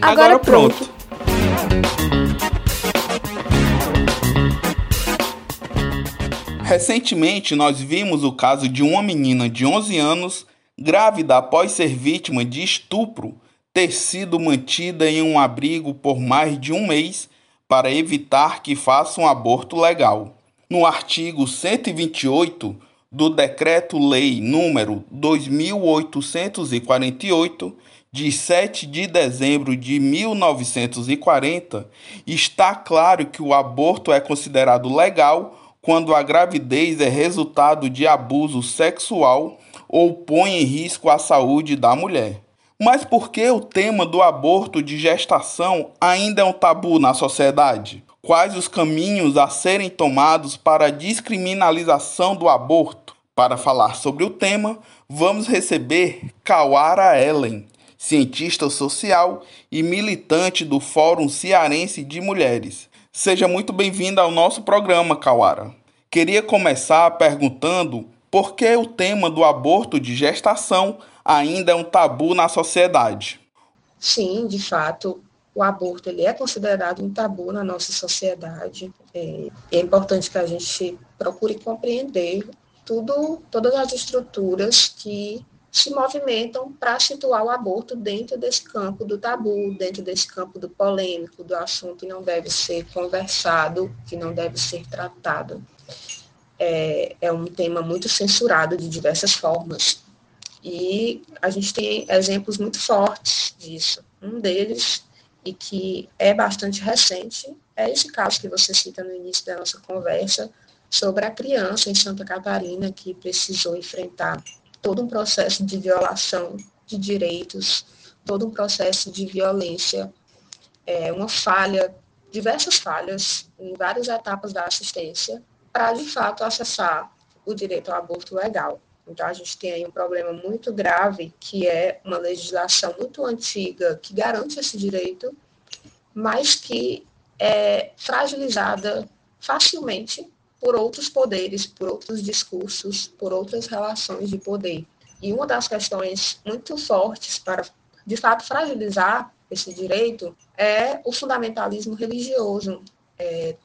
Agora, Agora pronto. pronto. Recentemente, nós vimos o caso de uma menina de 11 anos, grávida após ser vítima de estupro, ter sido mantida em um abrigo por mais de um mês para evitar que faça um aborto legal. No artigo 128 do Decreto-Lei número 2848, de 7 de dezembro de 1940, está claro que o aborto é considerado legal quando a gravidez é resultado de abuso sexual ou põe em risco a saúde da mulher. Mas por que o tema do aborto de gestação ainda é um tabu na sociedade? Quais os caminhos a serem tomados para a descriminalização do aborto? Para falar sobre o tema, vamos receber Kawara Ellen, cientista social e militante do Fórum Cearense de Mulheres. Seja muito bem-vinda ao nosso programa, Kawara. Queria começar perguntando por que o tema do aborto de gestação ainda é um tabu na sociedade. Sim, de fato, o aborto ele é considerado um tabu na nossa sociedade. É, é importante que a gente procure compreender tudo, todas as estruturas que se movimentam para situar o aborto dentro desse campo do tabu, dentro desse campo do polêmico, do assunto que não deve ser conversado, que não deve ser tratado. É, é um tema muito censurado de diversas formas. E a gente tem exemplos muito fortes disso. Um deles, e que é bastante recente, é esse caso que você cita no início da nossa conversa, sobre a criança em Santa Catarina que precisou enfrentar todo um processo de violação de direitos, todo um processo de violência, é, uma falha, diversas falhas em várias etapas da assistência, para de fato acessar o direito ao aborto legal. Então, a gente tem aí um problema muito grave, que é uma legislação muito antiga que garante esse direito, mas que é fragilizada facilmente por outros poderes, por outros discursos, por outras relações de poder. E uma das questões muito fortes para, de fato, fragilizar esse direito é o fundamentalismo religioso, é,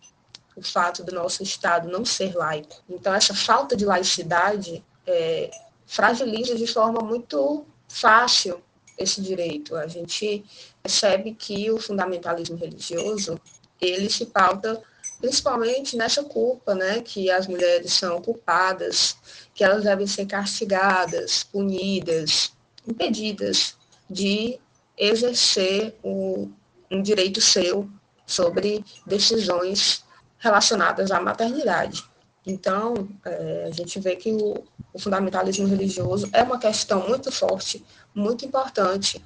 o fato do nosso Estado não ser laico. Então, essa falta de laicidade é, fragiliza de forma muito fácil esse direito. A gente percebe que o fundamentalismo religioso ele se pauta principalmente nessa culpa, né, que as mulheres são culpadas, que elas devem ser castigadas, punidas, impedidas de exercer um, um direito seu sobre decisões relacionadas à maternidade. Então, é, a gente vê que o, o fundamentalismo religioso é uma questão muito forte, muito importante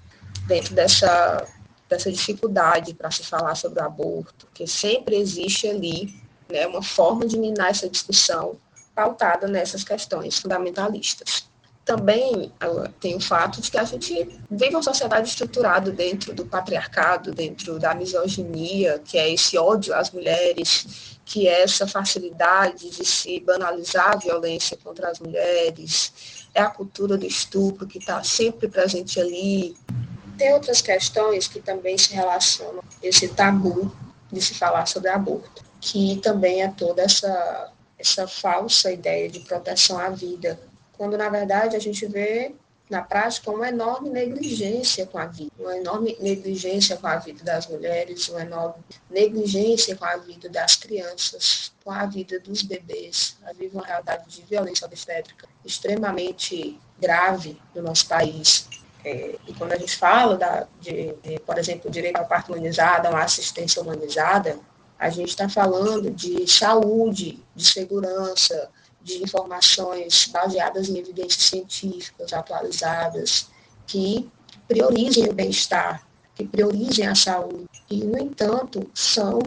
dentro dessa dessa dificuldade para se falar sobre o aborto, que sempre existe ali né, uma forma de minar essa discussão pautada nessas questões fundamentalistas. Também tem o fato de que a gente vive uma sociedade estruturada dentro do patriarcado, dentro da misoginia, que é esse ódio às mulheres, que é essa facilidade de se banalizar a violência contra as mulheres, é a cultura do estupro que está sempre presente ali, tem outras questões que também se relacionam esse tabu de se falar sobre aborto, que também é toda essa, essa falsa ideia de proteção à vida, quando na verdade a gente vê na prática uma enorme negligência com a vida, uma enorme negligência com a vida das mulheres, uma enorme negligência com a vida das crianças, com a vida dos bebês. A vive uma realidade de violência obstétrica extremamente grave no nosso país. É, e quando a gente fala, da, de, de, por exemplo, direito ao parto humanizado, a uma assistência humanizada, a gente está falando de saúde, de segurança, de informações baseadas em evidências científicas atualizadas, que priorizem o bem-estar, que priorizem a saúde. E, no entanto, são,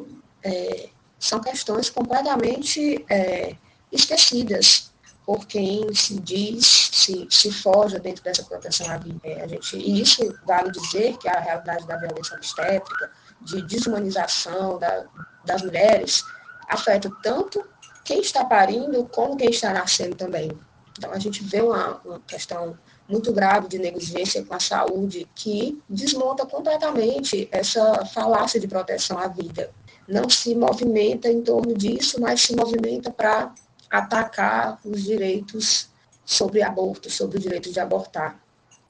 é, são questões completamente é, esquecidas por quem se diz, se, se forja dentro dessa proteção à vida. A gente, e isso vale dizer que a realidade da violência obstétrica, de desumanização da, das mulheres, afeta tanto quem está parindo como quem está nascendo também. Então, a gente vê uma, uma questão muito grave de negligência com a saúde que desmonta completamente essa falácia de proteção à vida. Não se movimenta em torno disso, mas se movimenta para atacar os direitos sobre aborto, sobre o direito de abortar.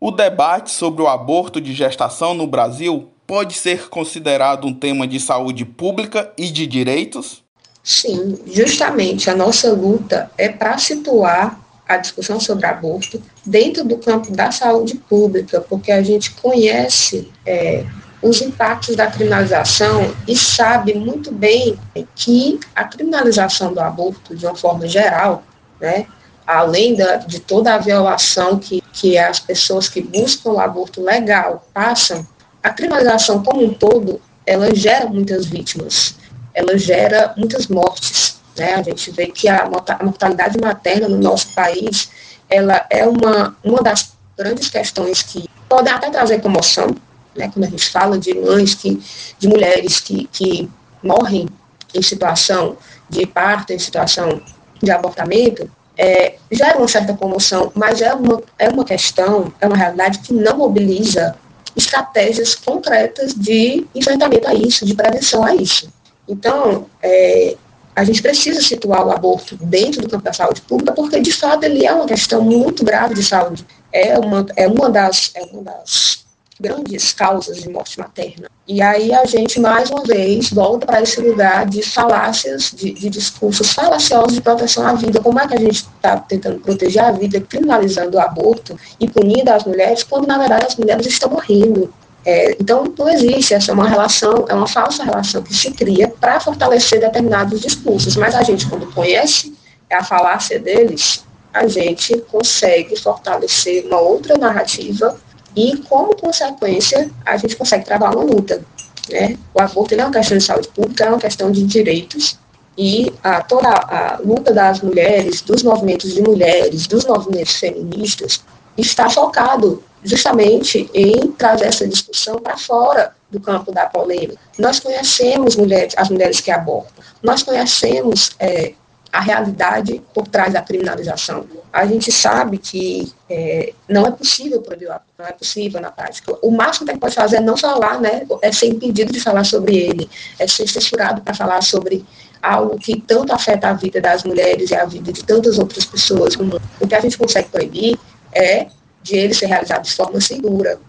O debate sobre o aborto de gestação no Brasil pode ser considerado um tema de saúde pública e de direitos? Sim, justamente a nossa luta é para situar a discussão sobre aborto dentro do campo da saúde pública, porque a gente conhece é, os impactos da criminalização e sabe muito bem que a criminalização do aborto, de uma forma geral, né, além da, de toda a violação que, que as pessoas que buscam o aborto legal passam, a criminalização como um todo, ela gera muitas vítimas, ela gera muitas mortes. Né? A gente vê que a mortalidade materna no nosso país, ela é uma, uma das grandes questões que podem até trazer comoção, né? quando a gente fala de mães, que, de mulheres que, que morrem em situação de parto, em situação de abortamento, é, gera uma certa comoção, mas é uma, é uma questão, é uma realidade que não mobiliza estratégias concretas de enfrentamento a isso, de prevenção a isso. Então, é, a gente precisa situar o aborto dentro do campo da saúde pública, porque, de fato, ele é uma questão muito grave de saúde. É uma, é uma, das, é uma das grandes causas de morte materna. E aí a gente, mais uma vez, volta para esse lugar de falácias, de, de, discursos falaciosos de proteção à vida. Como é que a gente está tentando proteger a vida, criminalizando o aborto e punindo as mulheres, quando, na verdade, as mulheres estão morrendo? É, então, não existe, essa é uma relação, é uma falsa relação que se cria para fortalecer determinados discursos, mas a gente, quando conhece a falácia deles, a gente consegue fortalecer uma outra narrativa e, como consequência, a gente consegue travar uma luta. Né? O aborto é uma questão de saúde pública, é uma questão de direitos, e a, toda a, a luta das mulheres, dos movimentos de mulheres, dos movimentos feministas, está focado justamente em trazer essa discussão para fora do campo da polêmica. Nós conhecemos mulheres, as mulheres que abortam, nós conhecemos é, a realidade por trás da criminalização. A gente sabe que é, não é possível proibir não é possível na prática. O máximo que a gente pode fazer é não falar, né, é ser impedido de falar sobre ele, é ser censurado para falar sobre algo que tanto afeta a vida das mulheres e a vida de tantas outras pessoas no mundo. O que a gente consegue proibir é de ele ser realizado de forma segura.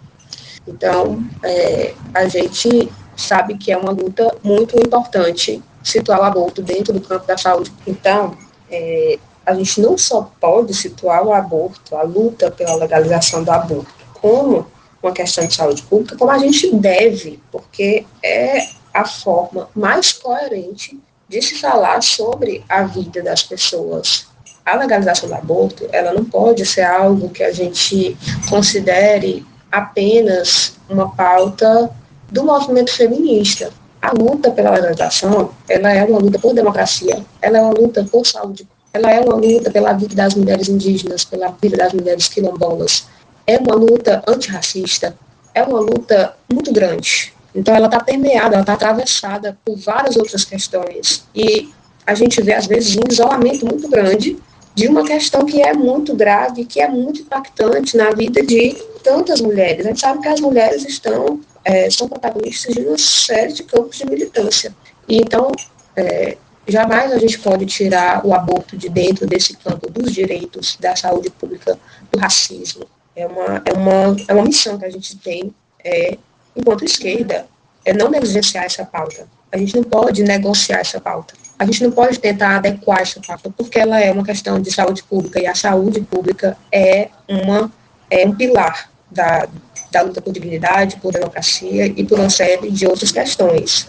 Então, é, a gente sabe que é uma luta muito importante situar o aborto dentro do campo da saúde. Então, é, a gente não só pode situar o aborto, a luta pela legalização do aborto, como uma questão de saúde pública, como a gente deve, porque é a forma mais coerente de se falar sobre a vida das pessoas. A legalização do aborto, ela não pode ser algo que a gente considere apenas uma pauta do movimento feminista. A luta pela legalização, ela é uma luta por democracia, ela é uma luta por saúde, ela é uma luta pela vida das mulheres indígenas, pela vida das mulheres quilombolas. É uma luta antirracista, é uma luta muito grande. Então, ela está permeada, ela está atravessada por várias outras questões. E a gente vê, às vezes, um isolamento muito grande de uma questão que é muito grave, que é muito impactante na vida de tantas mulheres. A gente sabe que as mulheres estão é, são protagonistas de uma série de campos de militância. E, então, é, jamais a gente pode tirar o aborto de dentro desse campo dos direitos, da saúde pública, do racismo. É uma, é uma, é uma missão que a gente tem, é, enquanto esquerda, é não negligenciar essa pauta. A gente não pode negociar essa pauta. A gente não pode tentar adequar essa pauta, porque ela é uma questão de saúde pública e a saúde pública é, uma, é um pilar da, da luta por dignidade, por democracia e por uma série de outras questões.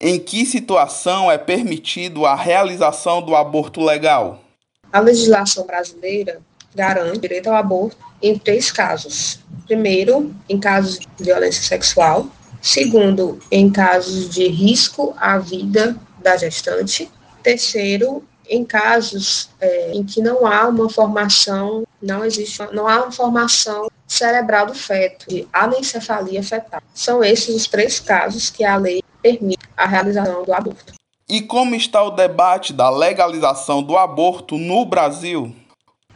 Em que situação é permitido a realização do aborto legal? A legislação brasileira garante direito ao aborto em três casos. Primeiro, em casos de violência sexual. Segundo, em casos de risco à vida da gestante. Terceiro, em casos é, em que não há uma formação, não existe, não há uma formação cerebral do feto, de anencefalia fetal. São esses os três casos que a lei permite a realização do aborto. E como está o debate da legalização do aborto no Brasil?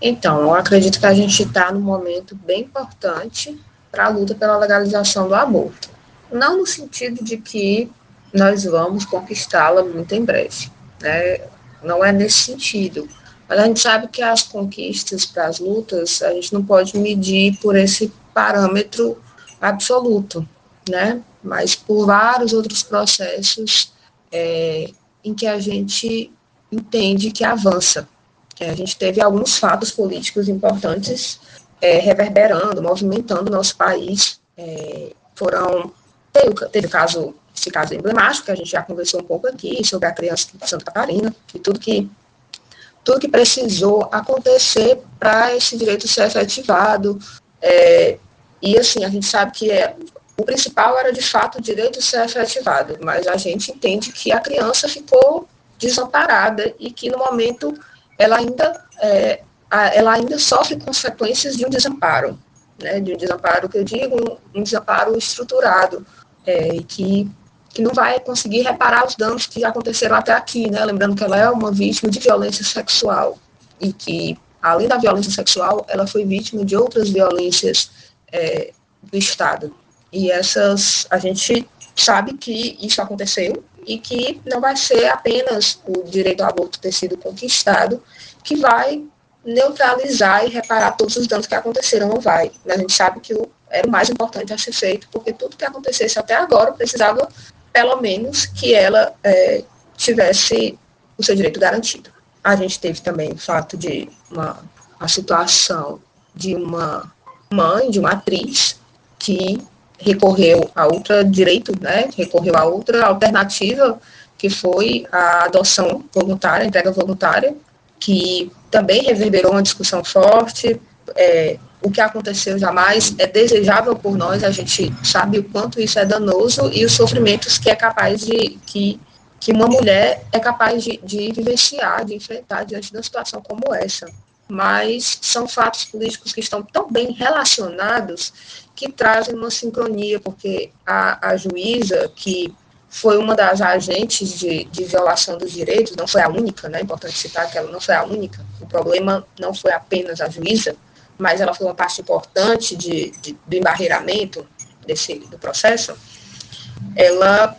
Então, eu acredito que a gente está num momento bem importante para a luta pela legalização do aborto. Não no sentido de que nós vamos conquistá-la muito em breve, né? Não é nesse sentido. Mas a gente sabe que as conquistas para as lutas, a gente não pode medir por esse parâmetro absoluto, né? Mas por vários outros processos é, em que a gente entende que avança. É, a gente teve alguns fatos políticos importantes é, reverberando, movimentando o nosso país. É, foram teve, teve caso esse caso emblemático que a gente já conversou um pouco aqui sobre a criança de Santa Catarina e tudo que tudo que precisou acontecer para esse direito ser efetivado. É, e assim a gente sabe que é o principal era de fato o direito ser efetivado, mas a gente entende que a criança ficou desamparada e que no momento ela ainda, é, ela ainda sofre consequências de um desamparo, né, de um desamparo que eu digo, um desamparo estruturado, é, e que, que não vai conseguir reparar os danos que aconteceram até aqui, né, lembrando que ela é uma vítima de violência sexual, e que, além da violência sexual, ela foi vítima de outras violências é, do Estado. E essas, a gente sabe que isso aconteceu, e que não vai ser apenas o direito ao aborto ter sido conquistado que vai neutralizar e reparar todos os danos que aconteceram, não vai. A gente sabe que o, era o mais importante a ser feito, porque tudo que acontecesse até agora precisava, pelo menos, que ela é, tivesse o seu direito garantido. A gente teve também o fato de uma a situação de uma mãe, de uma atriz, que recorreu a outra direito, né, recorreu a outra alternativa, que foi a adoção voluntária, a entrega voluntária, que também reverberou uma discussão forte. É, o que aconteceu jamais é desejável por nós, a gente sabe o quanto isso é danoso e os sofrimentos que é capaz de, que, que uma mulher é capaz de, de vivenciar, de enfrentar diante de uma situação como essa. Mas são fatos políticos que estão tão bem relacionados que trazem uma sincronia, porque a, a juíza, que foi uma das agentes de, de, violação dos direitos, não foi a única, né? É importante citar que ela não foi a única. O problema não foi apenas a juíza, mas ela foi uma parte importante de, de, do embarreiramento desse, do processo. Ela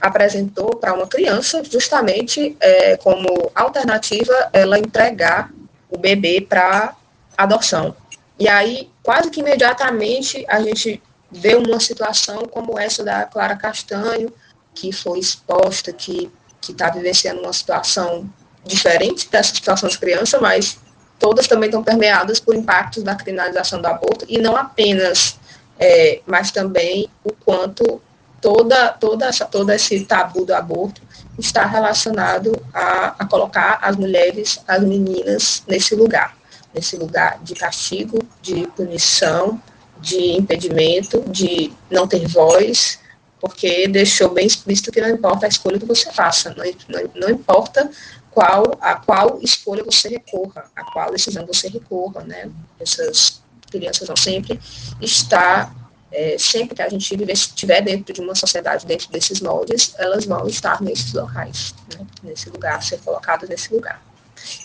apresentou para uma criança justamente é, como alternativa ela entregar o bebê para adoção. E aí, quase que imediatamente, a gente vê uma situação como essa da Clara Castanho, que foi exposta, que está vivenciando uma situação diferente dessa situação de criança, mas todas também estão permeadas por impactos da criminalização do aborto, e não apenas, é, mas também o quanto toda, toda essa, todo esse tabu do aborto está relacionado a, a colocar as mulheres, as meninas nesse lugar nesse lugar de castigo, de punição, de impedimento, de não ter voz, porque deixou bem explícito que não importa a escolha que você faça, não, não, não importa qual, a qual escolha você recorra, a qual decisão você recorra, né? Essas crianças vão sempre estar, é, sempre que a gente estiver dentro de uma sociedade, dentro desses moldes, elas vão estar nesses locais, né? nesse lugar, ser colocadas nesse lugar.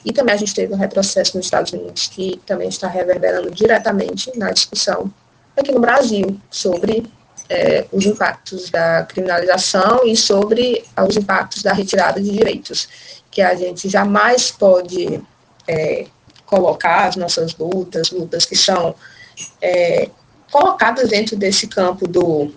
E também a gente teve um retrocesso nos Estados Unidos, que também está reverberando diretamente na discussão aqui no Brasil sobre é, os impactos da criminalização e sobre os impactos da retirada de direitos, que a gente jamais pode é, colocar as nossas lutas, lutas que são é, colocadas dentro desse campo do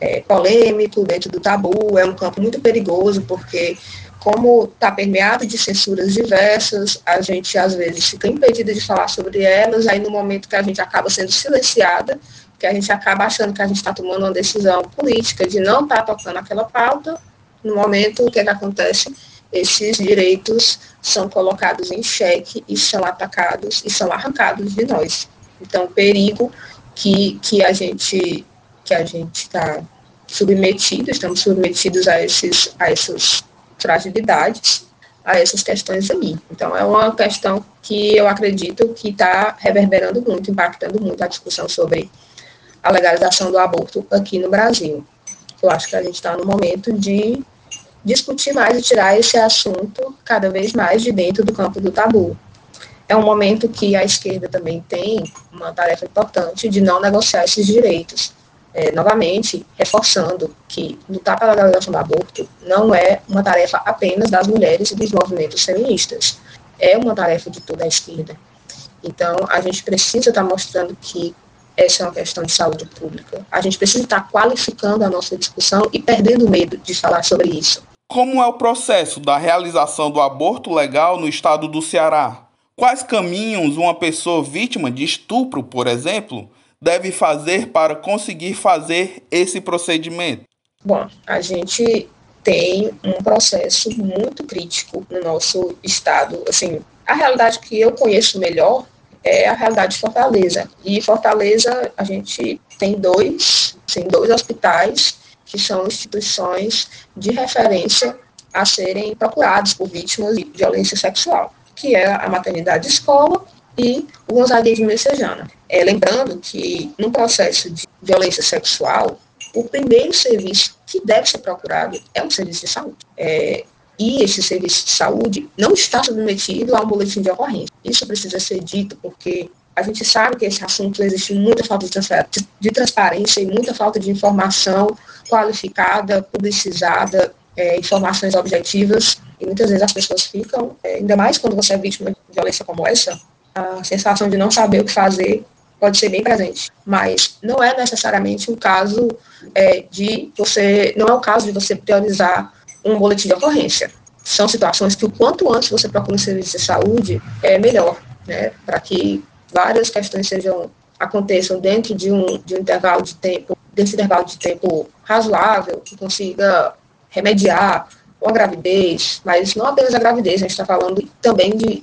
é, polêmico, dentro do tabu, é um campo muito perigoso, porque como está permeado de censuras diversas, a gente às vezes fica impedida de falar sobre elas, aí no momento que a gente acaba sendo silenciada, que a gente acaba achando que a gente está tomando uma decisão política de não estar tá tocando aquela pauta, no momento o que, é que acontece? Esses direitos são colocados em xeque e são atacados e são arrancados de nós. Então, perigo que, que a gente que a gente está submetido, estamos submetidos a esses, a esses fragilidades a essas questões aí. Então, é uma questão que eu acredito que está reverberando muito, impactando muito a discussão sobre a legalização do aborto aqui no Brasil. Eu acho que a gente está no momento de discutir mais e tirar esse assunto cada vez mais de dentro do campo do tabu. é um momento que a esquerda também tem uma tarefa importante de não negociar esses direitos. É, novamente, reforçando que lutar pela legalização do aborto não é uma tarefa apenas das mulheres e dos movimentos feministas, é uma tarefa de toda a esquerda. Então, a gente precisa estar mostrando que essa é uma questão de saúde pública. A gente precisa estar qualificando a nossa discussão e perdendo medo de falar sobre isso. Como é o processo da realização do aborto legal no estado do Ceará? Quais caminhos uma pessoa vítima de estupro, por exemplo, deve fazer para conseguir fazer esse procedimento? Bom, a gente tem um processo muito crítico no nosso estado. Assim, a realidade que eu conheço melhor é a realidade de Fortaleza. E Fortaleza, a gente tem dois, tem dois hospitais que são instituições de referência a serem procurados por vítimas de violência sexual que é a maternidade escola e o Gonzaguinha de Messejana. É, lembrando que no processo de violência sexual, o primeiro serviço que deve ser procurado é o serviço de saúde. É, e esse serviço de saúde não está submetido a um boletim de ocorrência. Isso precisa ser dito porque a gente sabe que esse assunto existe muita falta de transparência e muita falta de informação qualificada, publicizada, é, informações objetivas e muitas vezes as pessoas ficam, é, ainda mais quando você é vítima de violência como essa, a sensação de não saber o que fazer pode ser bem presente. Mas não é necessariamente um caso é, de você, não é o caso de você priorizar um boletim de ocorrência. São situações que o quanto antes você procura um serviço de saúde é melhor, né, para que várias questões sejam aconteçam dentro de um, de um intervalo de tempo, desse intervalo de tempo razoável, que consiga remediar com a gravidez, mas não apenas a gravidez, a gente está falando também de.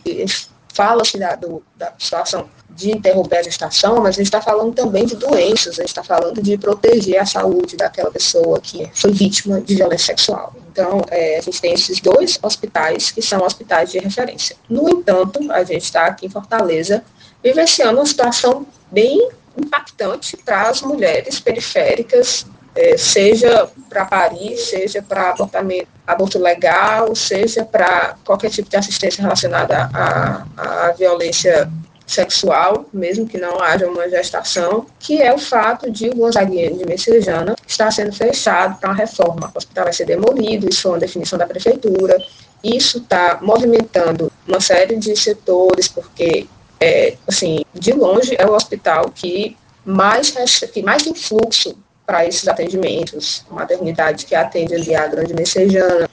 Fala-se da, da situação de interromper a gestação, mas a gente está falando também de doenças, a gente está falando de proteger a saúde daquela pessoa que foi vítima de violência sexual. Então, é, a gente tem esses dois hospitais que são hospitais de referência. No entanto, a gente está aqui em Fortaleza vivenciando uma situação bem impactante para as mulheres periféricas é, seja para Paris, seja para abortamento, aborto legal, seja para qualquer tipo de assistência relacionada à, à violência sexual, mesmo que não haja uma gestação, que é o fato de o Gonzaguinha de Messejana estar sendo fechado para uma reforma. O hospital vai ser demolido, isso é uma definição da prefeitura. Isso está movimentando uma série de setores, porque, é, assim, de longe é o hospital que mais, que mais tem fluxo para esses atendimentos, maternidade que atende ali a Grande Messejana.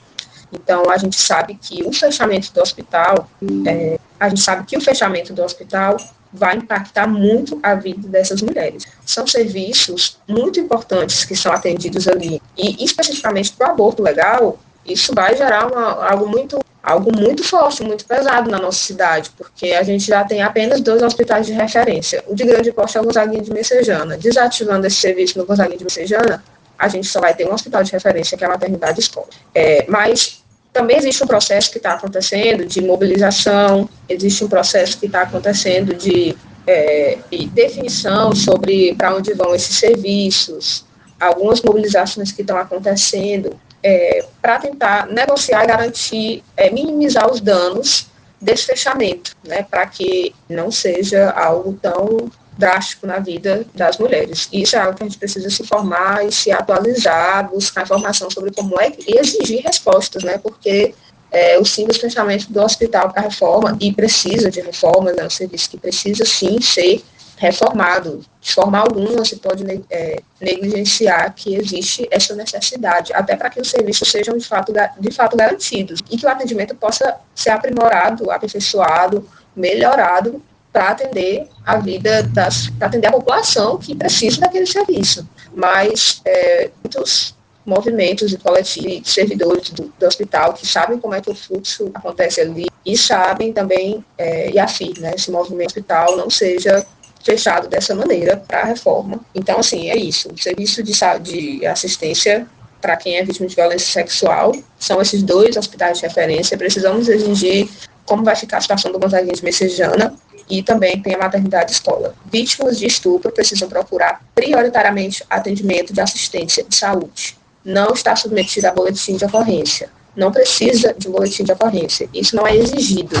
Então, a gente sabe que o fechamento do hospital, é, a gente sabe que o fechamento do hospital vai impactar muito a vida dessas mulheres. São serviços muito importantes que são atendidos ali. E, especificamente para o aborto legal, isso vai gerar uma, algo muito algo muito forte, muito pesado na nossa cidade, porque a gente já tem apenas dois hospitais de referência. O de grande porte é o Gonzaguinha de Messejana. Desativando esse serviço no Gonzaguinha de Messejana, a gente só vai ter um hospital de referência, que é a maternidade escola. É, mas também existe um processo que está acontecendo de mobilização, existe um processo que está acontecendo de, é, de definição sobre para onde vão esses serviços, algumas mobilizações que estão acontecendo é, para tentar negociar e garantir, é, minimizar os danos desse fechamento, né, para que não seja algo tão drástico na vida das mulheres. Isso é algo que a gente precisa se informar e se atualizar, buscar informação sobre como é e exigir respostas, né, porque é, o simples fechamento do hospital para reforma, e precisa de reforma, é um serviço que precisa sim ser reformado. De forma alguma se pode é, negligenciar que existe essa necessidade, até para que os serviços sejam de fato, de fato garantidos e que o atendimento possa ser aprimorado, aperfeiçoado, melhorado para atender a vida das, para atender a população que precisa daquele serviço. Mas é, muitos movimentos e coletivos de servidores do, do, hospital que sabem como é que o fluxo acontece ali e sabem também é, e afirmam, né, esse movimento hospital não seja fechado dessa maneira para a reforma. Então, assim, é isso. O serviço de, de assistência para quem é vítima de violência sexual são esses dois hospitais de referência. Precisamos exigir como vai ficar a situação do Gonzaguinha de Messejana e também tem a maternidade escola. Vítimas de estupro precisam procurar prioritariamente atendimento de assistência de saúde. Não está submetido a boletim de ocorrência. não precisa de boletim de ocorrência. Isso não é exigido.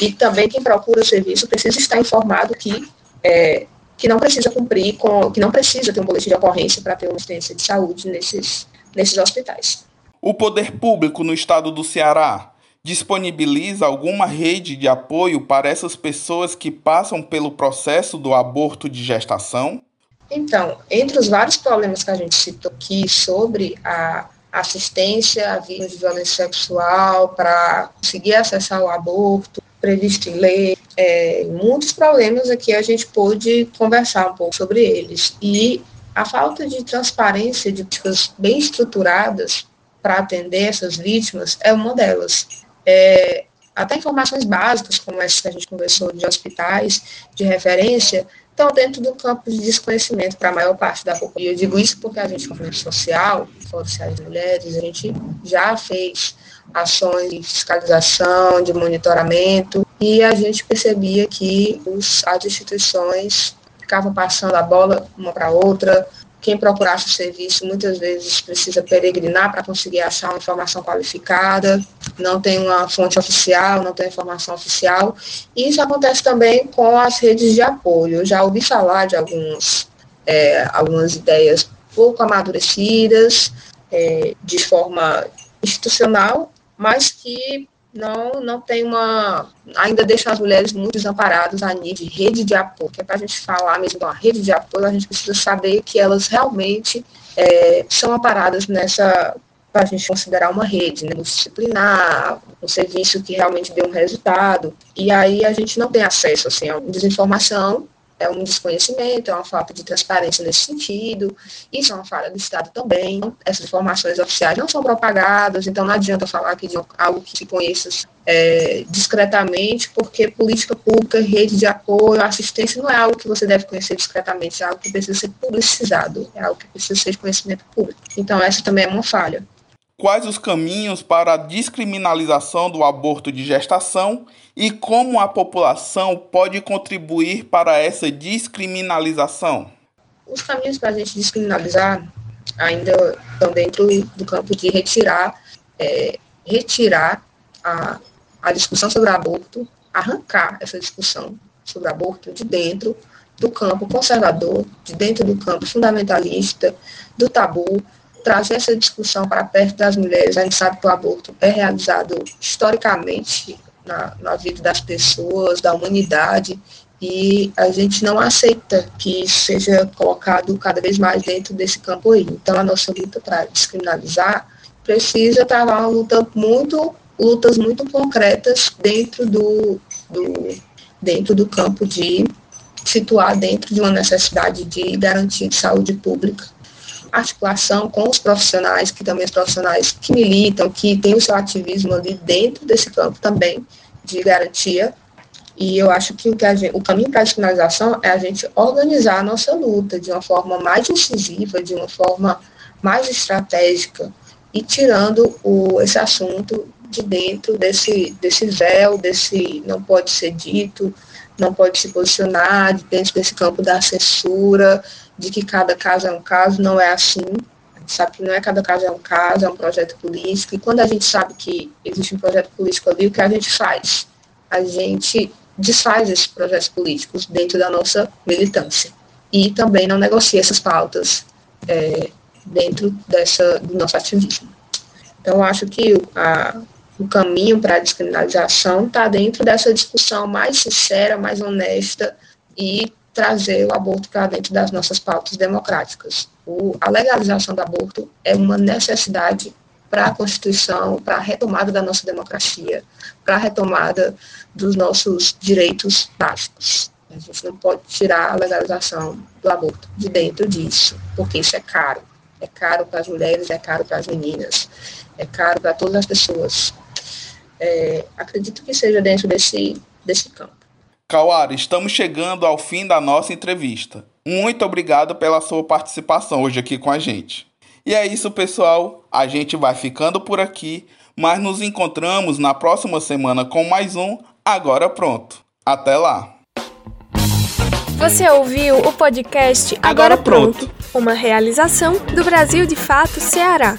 E também quem procura o serviço precisa estar informado que é, que não precisa cumprir com, que não precisa ter um boletim de ocorrência para ter uma assistência de saúde nesses, nesses hospitais. O poder público no estado do Ceará disponibiliza alguma rede de apoio para essas pessoas que passam pelo processo do aborto de gestação? Então, entre os vários problemas que a gente citou aqui sobre a assistência a vítimas de violência sexual, para conseguir acessar o aborto, previsto em lei, é, muitos problemas aqui a gente pôde conversar um pouco sobre eles. E a falta de transparência de políticas bem estruturadas para atender essas vítimas é uma delas. É, até informações básicas, como essa que a gente conversou de hospitais, de referência, estão dentro do campo de desconhecimento para a maior parte da população. E eu digo isso porque a gente, como social, Sociais de Mulheres, a gente já fez ações de fiscalização, de monitoramento, e a gente percebia que os, as instituições ficavam passando a bola uma para outra, quem procurasse o serviço muitas vezes precisa peregrinar para conseguir achar uma informação qualificada, não tem uma fonte oficial, não tem informação oficial. E isso acontece também com as redes de apoio. Eu já ouvi falar de alguns, é, algumas ideias pouco amadurecidas, é, de forma institucional, mas que não, não tem uma. ainda deixa as mulheres muito desamparadas a nível de rede de apoio, que é para a gente falar mesmo de uma rede de apoio, a gente precisa saber que elas realmente é, são amparadas nessa. para a gente considerar uma rede, né, disciplinar, um serviço que realmente dê um resultado. E aí a gente não tem acesso assim, a desinformação é um desconhecimento, é uma falta de transparência nesse sentido, isso é uma falha do Estado também. Essas informações oficiais não são propagadas, então não adianta falar aqui de algo que se conheça é, discretamente, porque política pública, rede de apoio, assistência não é algo que você deve conhecer discretamente, é algo que precisa ser publicizado, é algo que precisa ser de conhecimento público. Então, essa também é uma falha. Quais os caminhos para a descriminalização do aborto de gestação e como a população pode contribuir para essa descriminalização? Os caminhos para a gente descriminalizar ainda estão dentro do campo de retirar, é, retirar a, a discussão sobre aborto, arrancar essa discussão sobre aborto de dentro do campo conservador, de dentro do campo fundamentalista, do tabu, trazer essa discussão para perto das mulheres. A gente sabe que o aborto é realizado historicamente na, na vida das pessoas, da humanidade, e a gente não aceita que isso seja colocado cada vez mais dentro desse campo aí. Então, a nossa luta para descriminalizar precisa travar uma luta muito, lutas muito concretas dentro do, do, dentro do campo de situar dentro de uma necessidade de garantia de saúde pública articulação com os profissionais, que também os profissionais que militam, que têm o seu ativismo ali dentro desse campo também de garantia. E eu acho que o, que gente, o caminho para a descriminalização é a gente organizar a nossa luta de uma forma mais incisiva, de uma forma mais estratégica, e tirando o, esse assunto de dentro desse, desse véu, desse não pode ser dito, não pode se posicionar, dentro desse campo da censura, de que cada caso é um caso, não é assim. A gente sabe que não é cada caso é um caso, é um projeto político. E quando a gente sabe que existe um projeto político ali, o que a gente faz? A gente desfaz esses projetos políticos dentro da nossa militância. E também não negocia essas pautas é, dentro dessa, do nosso ativismo. Então, acho que a, o caminho para a descriminalização está dentro dessa discussão mais sincera, mais honesta e trazer o aborto para dentro das nossas pautas democráticas. O, a legalização do aborto é uma necessidade para a Constituição, para a retomada da nossa democracia, para a retomada dos nossos direitos básicos. A gente não pode tirar a legalização do aborto de dentro disso, porque isso é caro. É caro para as mulheres, é caro para as meninas, é caro para todas as pessoas. É, acredito que seja dentro desse, desse campo. Kawara, estamos chegando ao fim da nossa entrevista. Muito obrigado pela sua participação hoje aqui com a gente. E é isso, pessoal. A gente vai ficando por aqui, mas nos encontramos na próxima semana com mais um Agora Pronto. Até lá. Você ouviu o podcast Agora, Agora Pronto, Pronto, uma realização do Brasil de Fato Ceará.